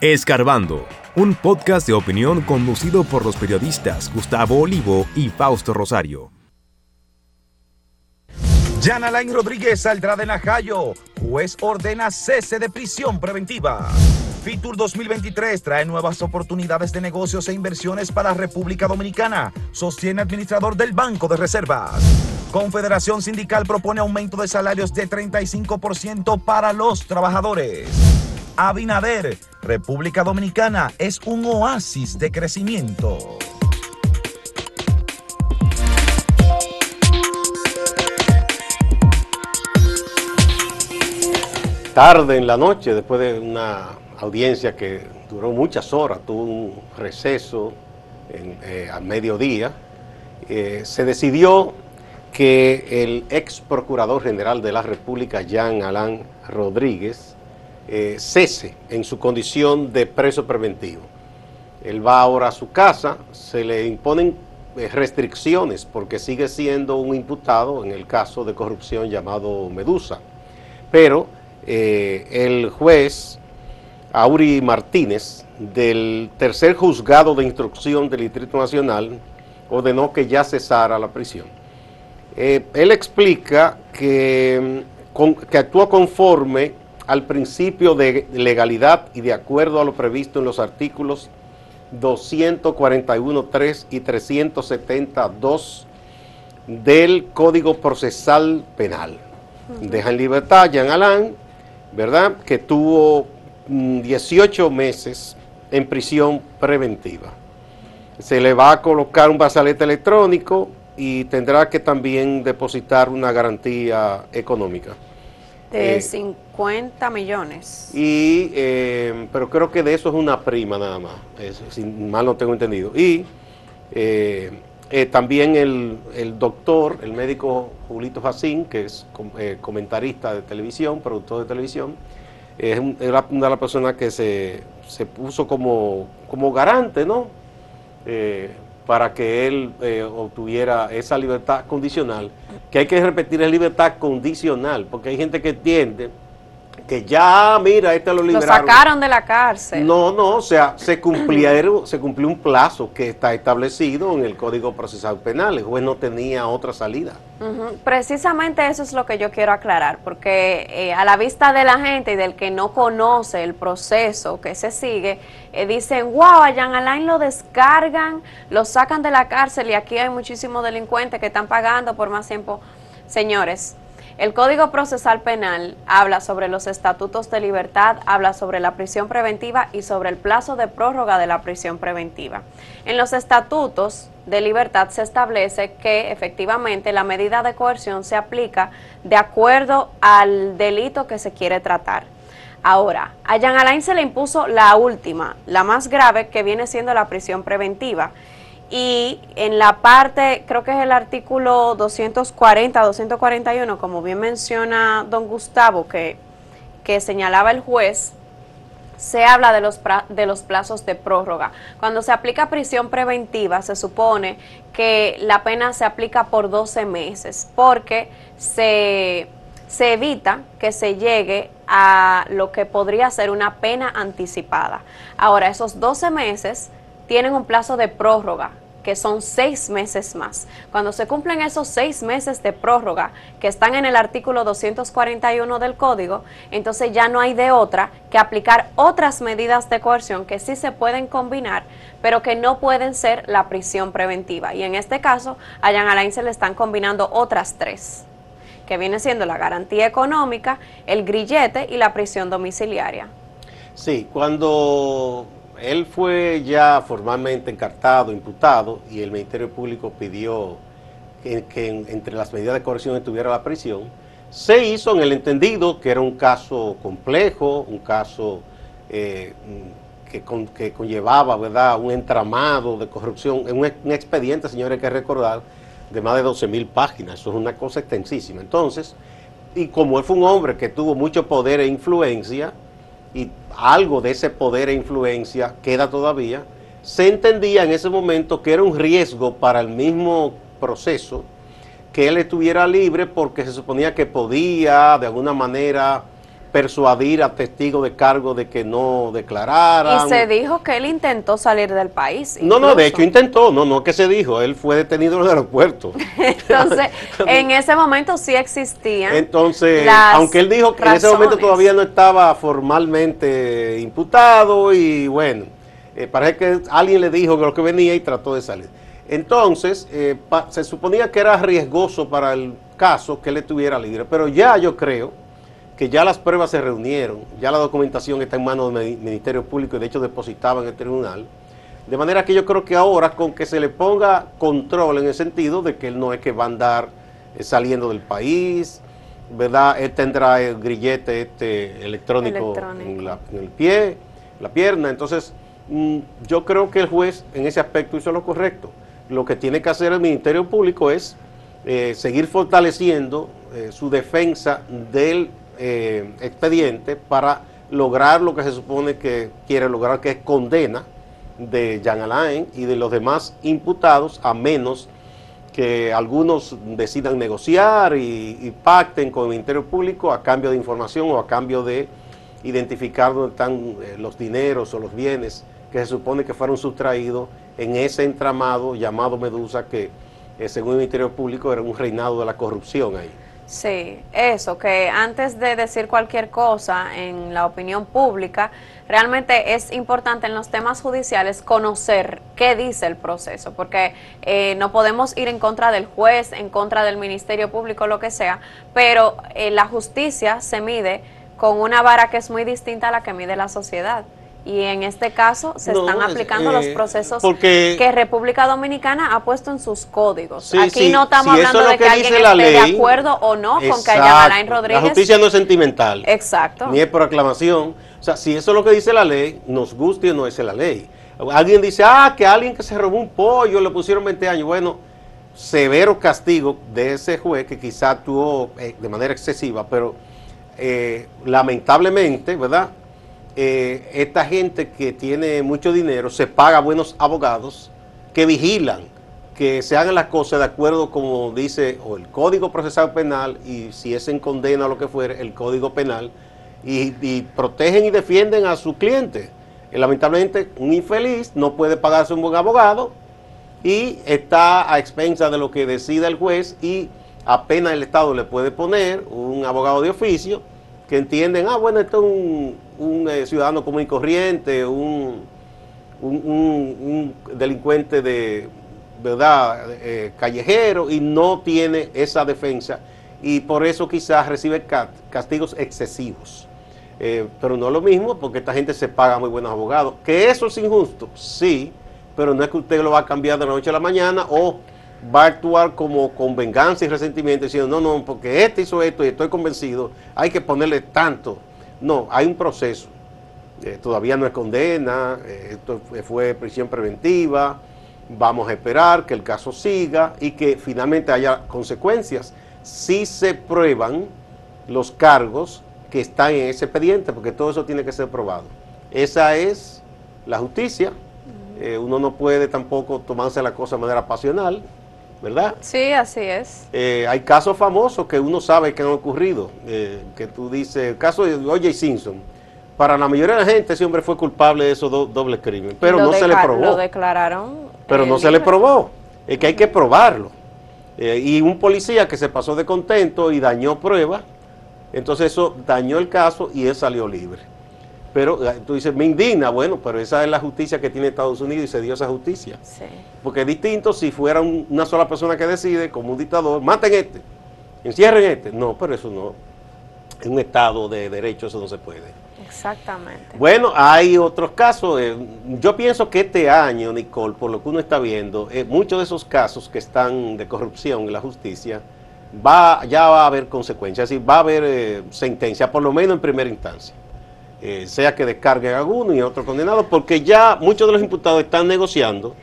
Escarbando, un podcast de opinión conducido por los periodistas Gustavo Olivo y Fausto Rosario. Jan Alain Rodríguez saldrá de Najayo. Juez ordena cese de prisión preventiva. Fitur 2023 trae nuevas oportunidades de negocios e inversiones para República Dominicana, sostiene administrador del Banco de Reservas. Confederación Sindical propone aumento de salarios de 35% para los trabajadores. Abinader, República Dominicana es un oasis de crecimiento. Tarde en la noche, después de una audiencia que duró muchas horas, tuvo un receso eh, a mediodía, eh, se decidió que el ex procurador general de la República, Jean Alain Rodríguez, eh, cese en su condición de preso preventivo. Él va ahora a su casa, se le imponen restricciones porque sigue siendo un imputado en el caso de corrupción llamado Medusa. Pero el juez Auri Martínez, del tercer juzgado de instrucción del Distrito Nacional, ordenó que ya cesara la prisión. Eh, él explica que, que actúa conforme al principio de legalidad y de acuerdo a lo previsto en los artículos 241.3 y 370.2 del Código Procesal Penal. Deja en libertad a Jean Alain, ¿verdad? Que tuvo 18 meses en prisión preventiva. Se le va a colocar un brazalete electrónico y tendrá que también depositar una garantía económica. De 50 eh, millones. Y, eh, pero creo que de eso es una prima nada más, si mal no tengo entendido. Y eh, también el, el, doctor, el médico Julito Jacín, que es comentarista de televisión, productor de televisión, es era una de las personas que se, puso como, como garante, ¿no? Para que él eh, obtuviera esa libertad condicional, que hay que repetir es libertad condicional, porque hay gente que entiende que ya, mira, este lo liberaron. Lo sacaron de la cárcel. No, no, o sea, se, cumplieron, se cumplió un plazo que está establecido en el Código Procesal Penal. El juez no tenía otra salida. Precisamente eso es lo que yo quiero aclarar, porque eh, a la vista de la gente y del que no conoce el proceso que se sigue, eh, dicen, wow, a Jean Alain lo descargan, lo sacan de la cárcel y aquí hay muchísimos delincuentes que están pagando por más tiempo. Señores, el Código Procesal Penal habla sobre los estatutos de libertad, habla sobre la prisión preventiva y sobre el plazo de prórroga de la prisión preventiva. En los estatutos de libertad se establece que efectivamente la medida de coerción se aplica de acuerdo al delito que se quiere tratar. Ahora, a Jean Alain se le impuso la última, la más grave, que viene siendo la prisión preventiva y en la parte, creo que es el artículo 240, 241, como bien menciona don Gustavo, que, que señalaba el juez, se habla de los, de los plazos de prórroga. Cuando se aplica prisión preventiva, se supone que la pena se aplica por 12 meses, porque se, se evita que se llegue a lo que podría ser una pena anticipada. Ahora, esos 12 meses tienen un plazo de prórroga que son seis meses más. Cuando se cumplen esos seis meses de prórroga que están en el artículo 241 del código, entonces ya no hay de otra que aplicar otras medidas de coerción que sí se pueden combinar, pero que no pueden ser la prisión preventiva. Y en este caso, a Jan Alain se le están combinando otras tres, que viene siendo la garantía económica, el grillete y la prisión domiciliaria. Sí, cuando él fue ya formalmente encartado, imputado, y el Ministerio Público pidió que, entre las medidas de corrección estuviera la prisión. Se hizo en el entendido que era un caso complejo, un caso eh, que, conllevaba ¿verdad? un entramado de corrupción, un, un expediente, señores, que recordar, de más de 12 mil páginas. Eso es una cosa extensísima. Entonces, y como él fue un hombre que tuvo mucho poder e influencia, y algo de ese poder e influencia queda todavía, se entendía en ese momento que era un riesgo para el mismo proceso que él estuviera libre porque se suponía que podía de alguna manera persuadir a testigos de cargo de que no declararan. Y se dijo que él intentó salir del país. No, no, de hecho intentó, no, no que se dijo, él fue detenido en el aeropuerto. Entonces, en ese momento sí existían. Entonces, aunque él dijo que en ese momento todavía no estaba formalmente imputado y bueno, eh, parece que alguien le dijo que lo que venía y trató de salir. Entonces, eh, se suponía que era riesgoso para el caso que él estuviera libre, pero ya yo creo que ya las pruebas se reunieron, ya la documentación está en manos del Ministerio Público y de hecho depositaba en el tribunal. De manera que yo creo que ahora con que se le ponga control en el sentido de que él no es que va a andar eh, saliendo del país, ¿verdad? Él tendrá el grillete este electrónico, En, el pie, la pierna. Entonces, mm, yo creo que el juez en ese aspecto hizo lo correcto. Lo que tiene que hacer el Ministerio Público es eh, seguir fortaleciendo eh, su defensa del eh, expediente para lograr lo que se supone que quiere lograr, que es condena de Jean Alain y de los demás imputados, a menos que algunos decidan negociar y, pacten con el Ministerio Público a cambio de información o a cambio de identificar dónde están eh, los dineros o los bienes que se supone que fueron sustraídos en ese entramado llamado Medusa, que eh, según el Ministerio Público era un reinado de la corrupción ahí. Sí, eso, que antes de decir cualquier cosa en la opinión pública, realmente es importante en los temas judiciales conocer qué dice el proceso, porque eh, no podemos ir en contra del juez, en contra del Ministerio Público, lo que sea, pero eh, la justicia se mide con una vara que es muy distinta a la que mide la sociedad. Y en este caso se están aplicando los eh, procesos que República Dominicana ha puesto en sus códigos. Aquí no estamos hablando de que, alguien esté de acuerdo o no con que haya Alain Rodríguez. La justicia no es sentimental. Exacto. Ni es por aclamación. O sea, si eso es lo que dice la ley, nos guste o no es la ley. Alguien dice, ah, que alguien que se robó un pollo le pusieron 20 años. Bueno, severo castigo de ese juez que quizá actuó eh, de manera excesiva, pero eh, lamentablemente, ¿verdad? Eh, esta gente que tiene mucho dinero se paga buenos abogados que vigilan que se hagan las cosas de acuerdo como dice o el Código Procesal Penal y si es en condena o lo que fuere, el Código Penal y, protegen y defienden a su cliente. Y lamentablemente un infeliz no puede pagarse un buen abogado y está a expensa de lo que decida el juez y apenas el Estado le puede poner un abogado de oficio que entienden, ah, bueno, esto es un, eh, ciudadano común y corriente, un, un, delincuente de, ¿verdad?, eh, callejero y no tiene esa defensa y por eso quizás recibe castigos excesivos. Eh, pero no lo mismo porque esta gente se paga muy buenos abogados. Que eso es injusto, sí, pero no es que usted lo va a cambiar de la noche a la mañana o va a actuar como con venganza y resentimiento, diciendo, no, no, porque este hizo esto y estoy convencido, hay que ponerle tanto. No, hay un proceso. Eh, todavía no es condena, eh, esto fue prisión preventiva, vamos a esperar que el caso siga y que finalmente haya consecuencias si se prueban los cargos que están en ese expediente, porque todo eso tiene que ser probado. Esa es la justicia. Eh, uno no puede tampoco tomarse la cosa de manera pasional. ¿Verdad? Sí, así es. Eh, hay casos famosos que uno sabe que han ocurrido, eh, que tú dices, el caso de O.J. Simpson. Para la mayoría de la gente ese hombre fue culpable de esos dobles crímenes, pero no se le probó. Lo declararon. Pero no se le probó, es que hay que probarlo. Eh, y un policía que se pasó de contento y dañó pruebas, entonces eso dañó el caso y él salió libre. Pero eh, tú dices, me indigna, bueno, pero esa es la justicia que tiene Estados Unidos y se dio esa justicia. Porque es distinto si fuera una sola persona que decide, como un dictador, maten este, encierren este. No, pero eso no. En un Estado de derecho eso no se puede. Exactamente. Bueno, hay otros casos. Eh, yo pienso que este año, Nicole, por lo que uno está viendo, eh, muchos de esos casos que están de corrupción en la justicia, va, ya va a haber consecuencias, decir, va a haber sentencia, por lo menos en primera instancia. Eh, sea que descarguen a uno y a otro condenado, porque ya muchos de los imputados están negociando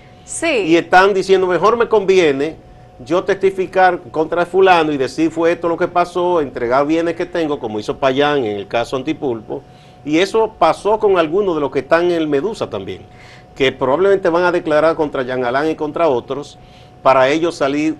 y están diciendo, mejor me conviene yo testificar contra fulano y decir fue esto lo que pasó, entregar bienes que tengo, como hizo Payán en el caso Antipulpo, y eso pasó con algunos de los que están en el Medusa también, que probablemente van a declarar contra Jean Alain y contra otros, para ellos salir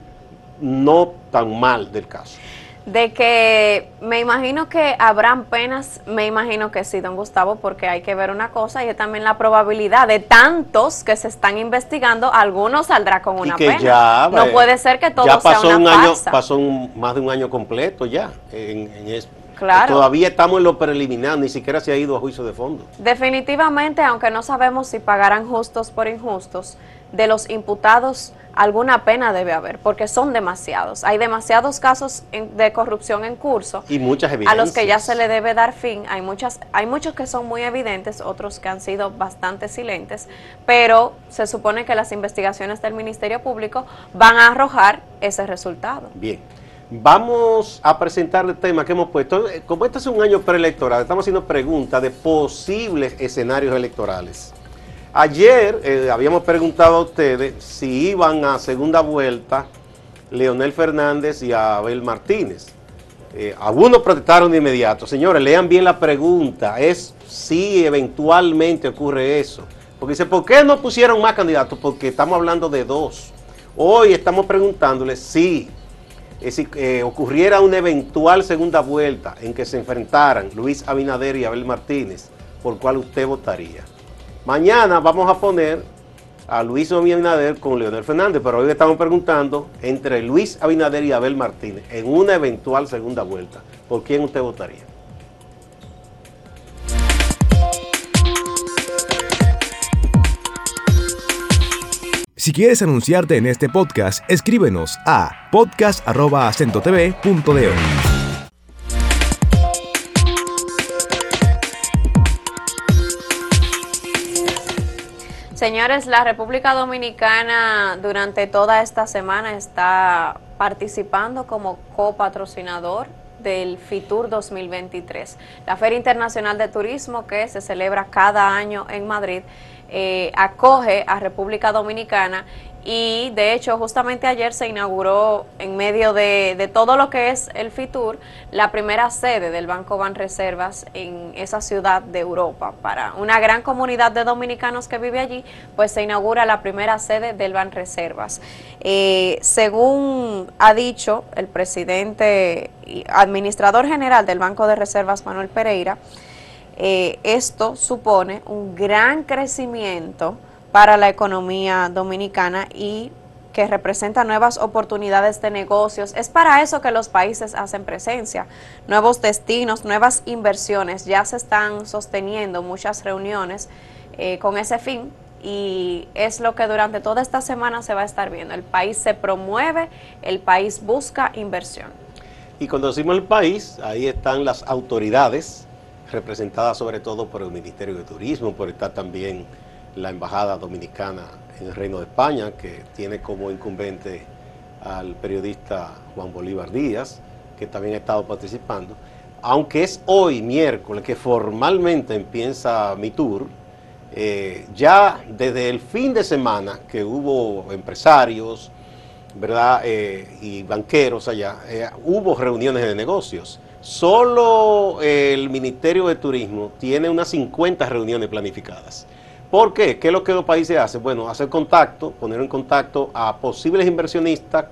no tan mal del caso. De que me imagino que habrán penas, me imagino que sí, don Gustavo, porque hay que ver una cosa y es también la probabilidad de tantos que se están investigando, algunos saldrá con una pena. no puede ser que todo ya pasó sea una un año, pasó más de un año completo ya en, en Claro. Todavía estamos en lo preliminar, ni siquiera se ha ido a juicio de fondo. Definitivamente, aunque no sabemos si pagarán justos por injustos, de los imputados alguna pena debe haber, porque son demasiados. Hay demasiados casos de corrupción en curso. Y muchas A los que ya se le debe dar fin. Hay, muchas, hay muchos que son muy evidentes, otros que han sido bastante silentes, pero se supone que las investigaciones del Ministerio Público van a arrojar ese resultado. Bien. Vamos a presentar el tema que hemos puesto. Como este es un año preelectoral, estamos haciendo preguntas de posibles escenarios electorales. Ayer eh, habíamos preguntado a ustedes si iban a segunda vuelta Leonel Fernández y Abel Martínez. Eh, algunos protestaron de inmediato. Señores, lean bien la pregunta. Es si eventualmente ocurre eso. Porque dice, ¿por qué no pusieron más candidatos? Porque estamos hablando de dos. Hoy estamos preguntándoles si eh, ocurriera una eventual segunda vuelta en que se enfrentaran Luis Abinader y Abel Martínez, ¿por cuál usted votaría? Mañana vamos a poner a Luis Abinader con Leonel Fernández, pero hoy le estamos preguntando entre Luis Abinader y Abel Martínez en una eventual segunda vuelta. ¿Por quién usted votaría? Si quieres anunciarte en este podcast, escríbenos a podcast.acentotv.de. Señores, la República Dominicana durante toda esta semana está participando como copatrocinador del FITUR 2023, la Feria Internacional de Turismo que se celebra cada año en Madrid. Eh, acoge a República Dominicana y de hecho justamente ayer se inauguró en medio de, todo lo que es el FITUR la primera sede del Banco Banreservas en esa ciudad de Europa. Para una gran comunidad de dominicanos que vive allí, pues se inaugura la primera sede del Banreservas. Eh, según ha dicho el presidente y administrador general del Banco de Reservas, Manuel Pereira, eh, esto supone un gran crecimiento para la economía dominicana y que representa nuevas oportunidades de negocios. Es para eso que los países hacen presencia. Nuevos destinos, nuevas inversiones. Ya se están sosteniendo muchas reuniones eh, con ese fin y es lo que durante toda esta semana se va a estar viendo. El país se promueve, el país busca inversión. Y cuando decimos el país, ahí están las autoridades representadas sobre todo por el Ministerio de Turismo, por estar también la Embajada Dominicana en el Reino de España, que tiene como incumbente al periodista Juan Bolívar Díaz, que también ha estado participando. Aunque es hoy, miércoles, que formalmente empieza mi tour, eh, ya desde el fin de semana que hubo empresarios, ¿verdad? Eh, y banqueros allá, eh, hubo reuniones de negocios. Solo el Ministerio de Turismo tiene unas 50 reuniones planificadas. ¿Por qué? ¿Qué es lo que los países hacen? Bueno, hacer contacto, poner en contacto a posibles inversionistas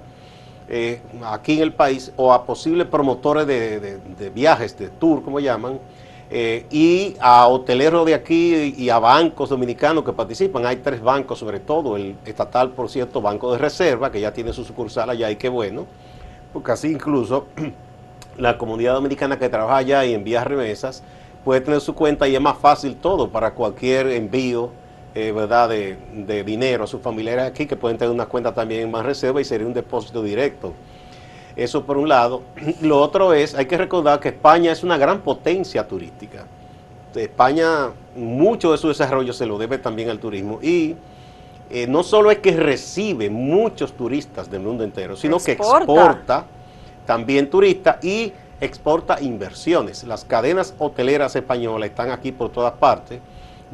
eh, aquí en el país o a posibles promotores de, viajes, de tour, como llaman, eh, y a hoteleros de aquí y a bancos dominicanos que participan. Hay tres bancos sobre todo, el estatal, por cierto, Banco de Reserva, que ya tiene su sucursal allá y qué bueno, porque así incluso la comunidad dominicana que trabaja allá y envía remesas, puede tener su cuenta y es más fácil todo para cualquier envío eh, ¿verdad? De, dinero a sus familiares aquí, que pueden tener una cuenta también en más reserva y sería un depósito directo. Eso por un lado. Lo otro es, hay que recordar que España es una gran potencia turística. España, mucho de su desarrollo se lo debe también al turismo y eh, no solo es que recibe muchos turistas del mundo entero, sino que exporta también turistas y exporta inversiones. Las cadenas hoteleras españolas están aquí por todas partes,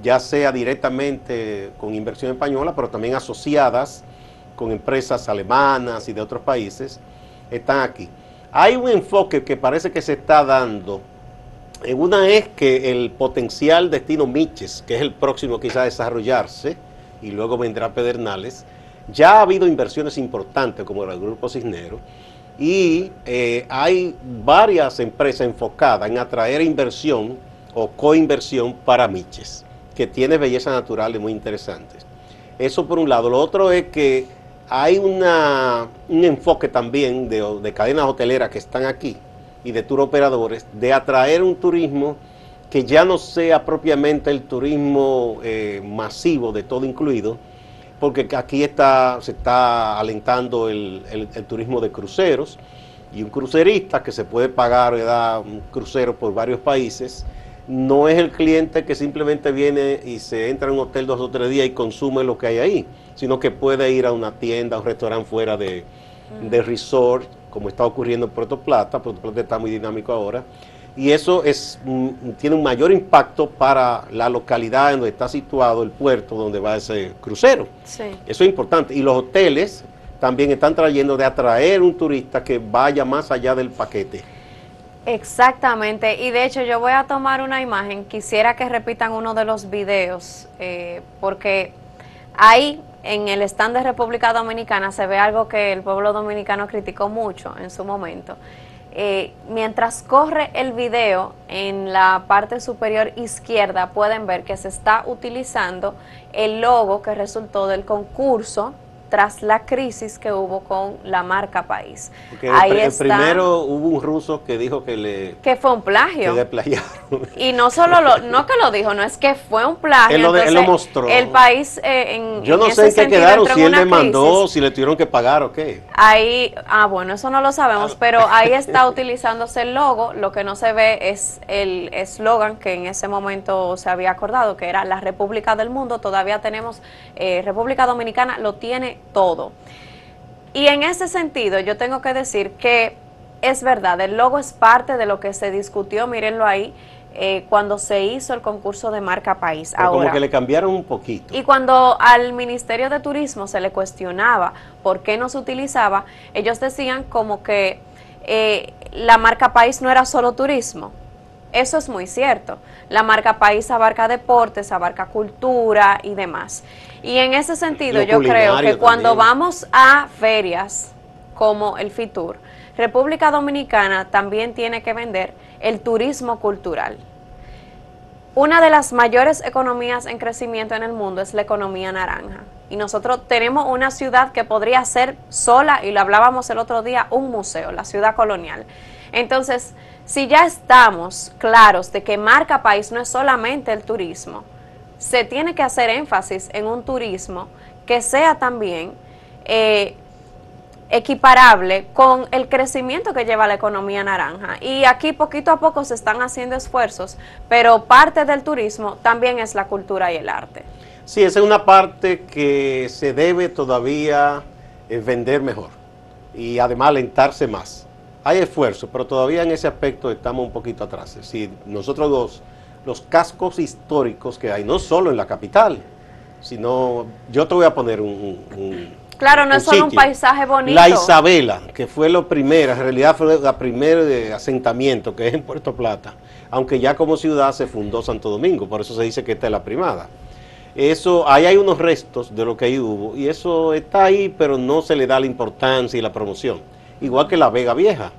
ya sea directamente con inversión española, pero también asociadas con empresas alemanas y de otros países, están aquí. Hay un enfoque que parece que se está dando. Una es que el potencial destino Miches, que es el próximo quizá a desarrollarse, y luego vendrá Pedernales, ya ha habido inversiones importantes como el Grupo Cisnero, Y eh, hay varias empresas enfocadas en atraer inversión o coinversión para Miches, que tiene belleza naturales muy interesantes. Eso por un lado. Lo otro es que hay una, un enfoque también de, de cadenas hoteleras que están aquí y de tour operadores de atraer un turismo que ya no sea propiamente el turismo eh, masivo de todo incluido, porque aquí está, se está alentando el, turismo de cruceros y un crucerista que se puede pagar un crucero por varios países, no es el cliente que simplemente viene y se entra en un hotel dos o tres días y consume lo que hay ahí, sino que puede ir a una tienda, a un restaurante fuera de, de resort, como está ocurriendo en Puerto Plata, Puerto Plata está muy dinámico ahora, y eso es, tiene un mayor impacto para la localidad en donde está situado el puerto donde va ese crucero. Eso es importante. Y los hoteles también están trayendo de atraer un turista que vaya más allá del paquete. Exactamente, y de hecho yo voy a tomar una imagen, quisiera que repitan uno de los videos, eh, porque ahí en el stand de República Dominicana se ve algo que el pueblo dominicano criticó mucho en su momento, eh, mientras corre el video, en la parte superior izquierda pueden ver que se está utilizando el logo que resultó del concurso tras la crisis que hubo con la marca país. Ahí el, primero hubo un ruso que dijo que le... Que fue un plagio. Y no solo lo, no que lo dijo, no es que fue un plagio. Él lo, mostró. El país eh, en Yo no sé en qué quedaron, si él demandó, si le tuvieron que pagar o qué. Ahí, ah bueno, eso no lo sabemos, pero ahí está utilizándose el logo, lo que no se ve es el eslogan que en ese momento se había acordado, que era la República del Mundo, todavía tenemos, eh, República Dominicana lo tiene todo. Y en ese sentido yo tengo que decir que es verdad, el logo es parte de lo que se discutió, mírenlo ahí, eh, cuando se hizo el concurso de marca país. Ahora, como que le cambiaron un poquito. Y cuando al Ministerio de Turismo se le cuestionaba por qué no se utilizaba, ellos decían como que eh, la marca país no era solo turismo. Eso es muy cierto. La marca país abarca deportes, abarca cultura y demás. Y en ese sentido yo creo que cuando vamos a ferias como el FITUR, República Dominicana también tiene que vender el turismo cultural. Una de las mayores economías en crecimiento en el mundo es la economía naranja. Y nosotros tenemos una ciudad que podría ser sola, y lo hablábamos el otro día, un museo, la ciudad colonial. Entonces, si ya estamos claros de que marca país no es solamente el turismo, se tiene que hacer énfasis en un turismo que sea también eh, equiparable con el crecimiento que lleva la economía naranja. Y aquí poquito a poco se están haciendo esfuerzos, pero parte del turismo también es la cultura y el arte. Sí, esa es una parte que se debe todavía eh, vender mejor y además alentarse más. Hay esfuerzo, pero todavía en ese aspecto estamos un poquito atrás. Es nosotros dos los cascos históricos que hay, no solo en la capital, sino, yo te voy a poner un... claro, no es solo un paisaje bonito. La Isabela, que fue lo primero, en realidad fue la primera de asentamiento que es en Puerto Plata, aunque ya como ciudad se fundó Santo Domingo, por eso se dice que esta es la primada. Eso, ahí hay unos restos de lo que ahí hubo, y eso está ahí, pero no se le da la importancia y la promoción. Igual que la Vega Vieja,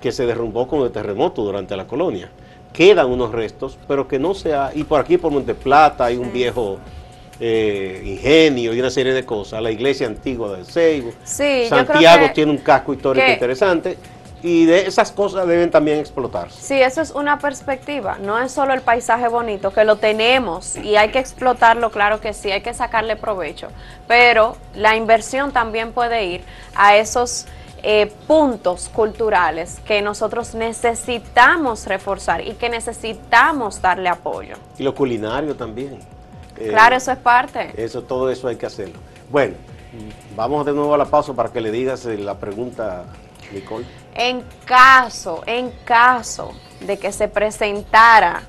que se derrumbó con el terremoto durante la colonia. Quedan unos restos, pero que no sea, y por aquí por Monte Plata hay un viejo eh, ingenio y una serie de cosas, la iglesia antigua del Seibo, Santiago tiene un casco histórico interesante, y de esas cosas deben también explotarse. Sí, eso es una perspectiva, no es solo el paisaje bonito, que lo tenemos y hay que explotarlo, claro que sí, hay que sacarle provecho, pero la inversión también puede ir a esos eh, puntos culturales que nosotros necesitamos reforzar y que necesitamos darle apoyo. Y lo culinario también. Eh, claro, eso es parte. Eso, todo eso hay que hacerlo. Bueno, vamos de nuevo a la pausa para que le digas eh, la pregunta, Nicole. En caso, en caso de que se presentara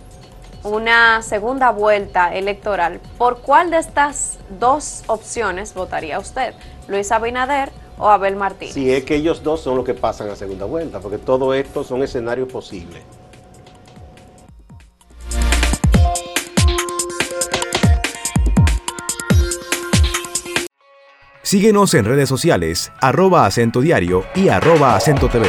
una segunda vuelta electoral, ¿por cuál de estas dos opciones votaría usted? Luis Abinader o Abel Martínez. Si es que ellos dos son los que pasan a segunda vuelta, porque todo esto son escenarios posibles. Síguenos en redes sociales, arroba acento diario y arroba acento TV.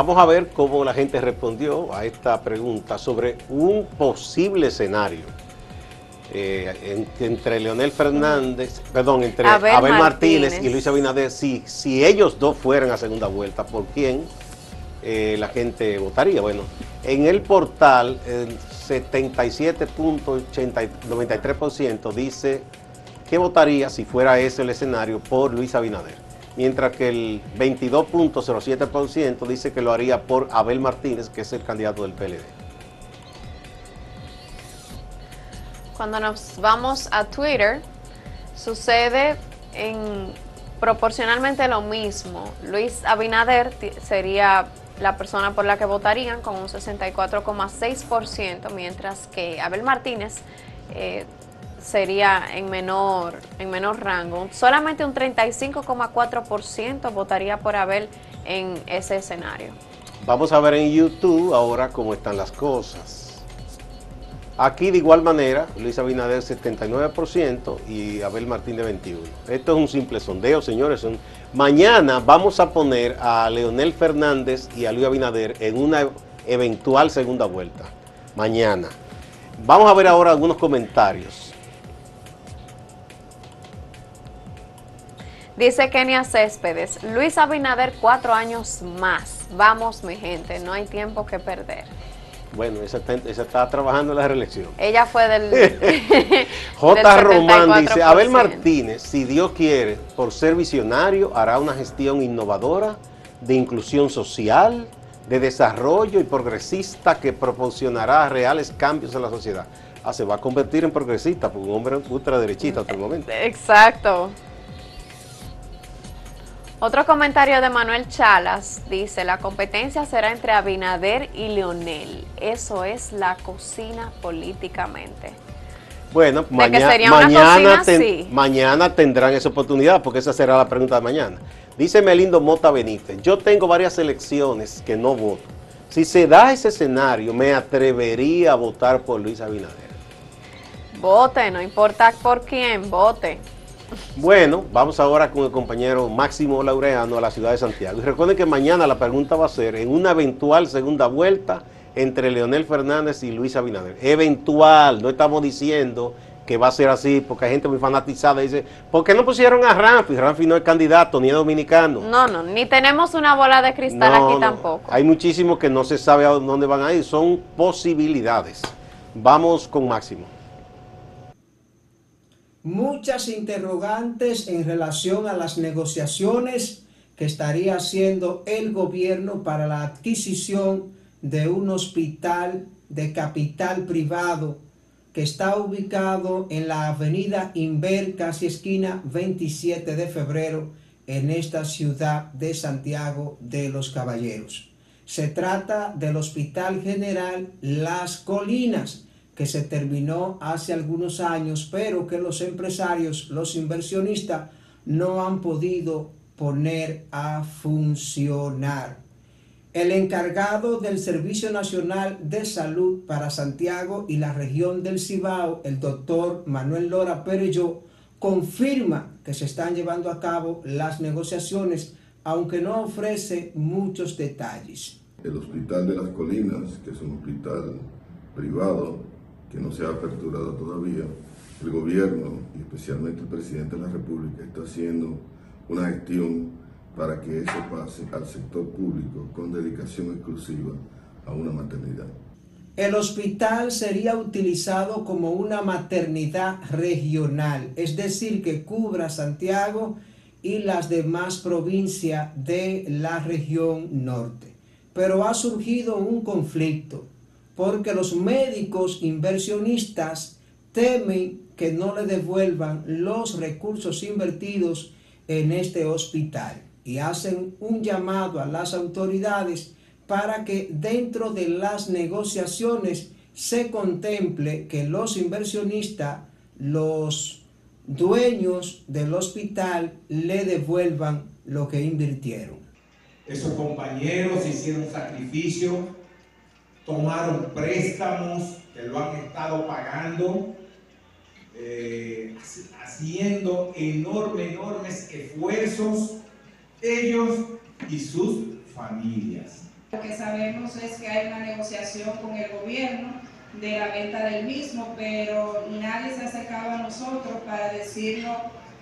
Vamos a ver cómo la gente respondió a esta pregunta sobre un posible escenario eh, entre Leonel Fernández, perdón, entre Abel, Martínez. y Luis Abinader, si, si ellos dos fueran a segunda vuelta, ¿por quién eh, la gente votaría? Bueno, en el portal, el 77.93% dice que votaría, si fuera ese el escenario, por Luis Abinader. Mientras que el 22.07% dice que lo haría por Abel Martínez, que es el candidato del PLD. Cuando nos vamos a Twitter, sucede en proporcionalmente lo mismo. Luis Abinader sería la persona por la que votarían con un 64,6%, mientras que Abel Martínez eh, sería en menor, en menor rango. Solamente un 35,4% votaría por Abel en ese escenario. Vamos a ver en YouTube ahora cómo están las cosas. Aquí de igual manera, Luis Abinader 79% y Abel Martínez 21%. Esto es un simple sondeo, señores. Mañana vamos a poner a Leonel Fernández y a Luis Abinader en una eventual segunda vuelta. Mañana. Vamos a ver ahora algunos comentarios. Dice Kenia Céspedes, Luis Abinader cuatro años más. Vamos mi gente, no hay tiempo que perder. Bueno, esa está, trabajando en la reelección. Ella fue del. J. Román dice: Abel Martínez, si Dios quiere, por ser visionario, hará una gestión innovadora de inclusión social, de desarrollo y progresista que proporcionará reales cambios en la sociedad. Ah, se va a convertir en progresista, por un hombre ultraderechista hasta el momento. Exacto. Otro comentario de Manuel Chalas dice, la competencia será entre Abinader y Leonel. Eso es la cocina políticamente. Bueno, mañana, mañana tendrán esa oportunidad porque esa será la pregunta de mañana. Dice Melindo Mota Benítez, yo tengo varias elecciones que no voto. Si se da ese escenario, me atrevería a votar por Luis Abinader. Vote, no importa por quién, vote. Bueno, vamos ahora con el compañero Máximo Laureano a la ciudad de Santiago. Y recuerden que mañana la pregunta va a ser en una eventual segunda vuelta entre Leonel Fernández y Luis Abinader. Eventual, no estamos diciendo que va a ser así, porque hay gente muy fanatizada y dice, ¿por qué no pusieron a Ramfi? Ramfi no es candidato, ni es dominicano. No, no, ni tenemos una bola de cristal aquí tampoco. Hay muchísimos que no se sabe a dónde van a ir, son posibilidades. Vamos con Máximo muchas interrogantes en relación a las negociaciones que estaría haciendo el gobierno para la adquisición de un hospital de capital privado que está ubicado en la avenida Inver, casi esquina 27 de febrero, en esta ciudad de Santiago de los Caballeros. Se trata del Hospital General Las Colinas, que se terminó hace algunos años, pero que los empresarios, los inversionistas, no han podido poner a funcionar. El encargado del Servicio Nacional de Salud para Santiago y la región del Cibao, el doctor Manuel Lora Perello, confirma que se están llevando a cabo las negociaciones, aunque no ofrece muchos detalles. El Hospital de las Colinas, que es un hospital privado, que no se ha aperturado todavía, el gobierno y especialmente el presidente de la República está haciendo una gestión para que eso pase al sector público con dedicación exclusiva a una maternidad. El hospital sería utilizado como una maternidad regional, es decir, que cubra Santiago y las demás provincias de la región norte. Pero ha surgido un conflicto porque los médicos inversionistas temen que no le devuelvan los recursos invertidos en este hospital y hacen un llamado a las autoridades para que dentro de las negociaciones se contemple que los inversionistas, los dueños del hospital, le devuelvan lo que invirtieron. Esos compañeros hicieron sacrificio tomaron préstamos que lo han estado pagando, eh, haciendo enormes, enormes esfuerzos ellos y sus familias. Lo que sabemos es que hay una negociación con el gobierno de la venta del mismo, pero nadie se ha acercado a nosotros para decirnos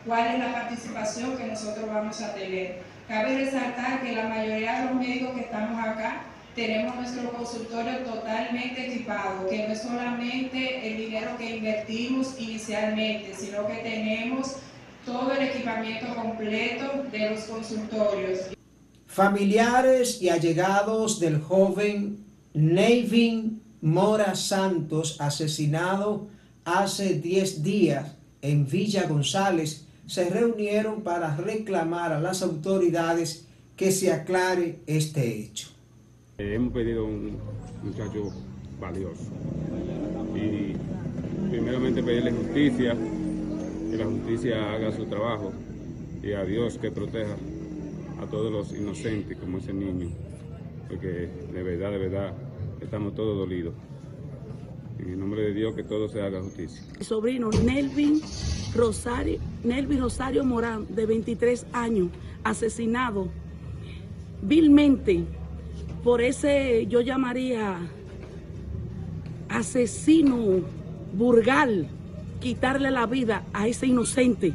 cuál es la participación que nosotros vamos a tener. Cabe resaltar que la mayoría de los médicos que estamos acá tenemos nuestro consultorio totalmente equipado, que no es solamente el dinero que invertimos inicialmente, sino que tenemos todo el equipamiento completo de los consultorios. Familiares y allegados del joven Nevin Mora Santos, asesinado hace 10 días en Villa González, se reunieron para reclamar a las autoridades que se aclare este hecho. Hemos pedido un muchacho valioso y primeramente pedirle justicia, que la justicia haga su trabajo y a Dios que proteja a todos los inocentes como ese niño, porque de verdad, de verdad, estamos todos dolidos. En el nombre de Dios que todo se haga justicia. Sobrino Nelvin Rosario, Nelvin Rosario Morán, de 23 años, asesinado vilmente por ese, yo llamaría asesino burgal, quitarle la vida a ese inocente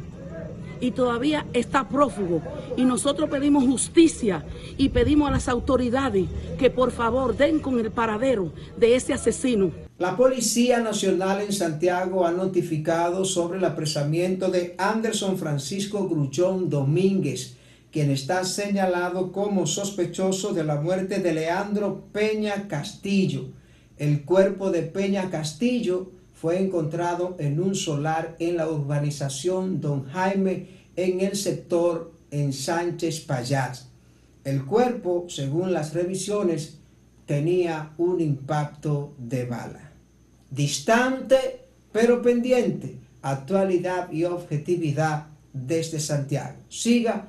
y todavía está prófugo. Y nosotros pedimos justicia y pedimos a las autoridades que por favor den con el paradero de ese asesino. La Policía Nacional en Santiago ha notificado sobre el apresamiento de Anderson Francisco Grullón Domínguez, quien está señalado como sospechoso de la muerte de Leandro Peña Castillo. El cuerpo de Peña Castillo fue encontrado en un solar en la urbanización Don Jaime en el sector en Sánchez Payás. El cuerpo, según las revisiones, tenía un impacto de bala. Distante pero pendiente, actualidad y objetividad desde Santiago. Siga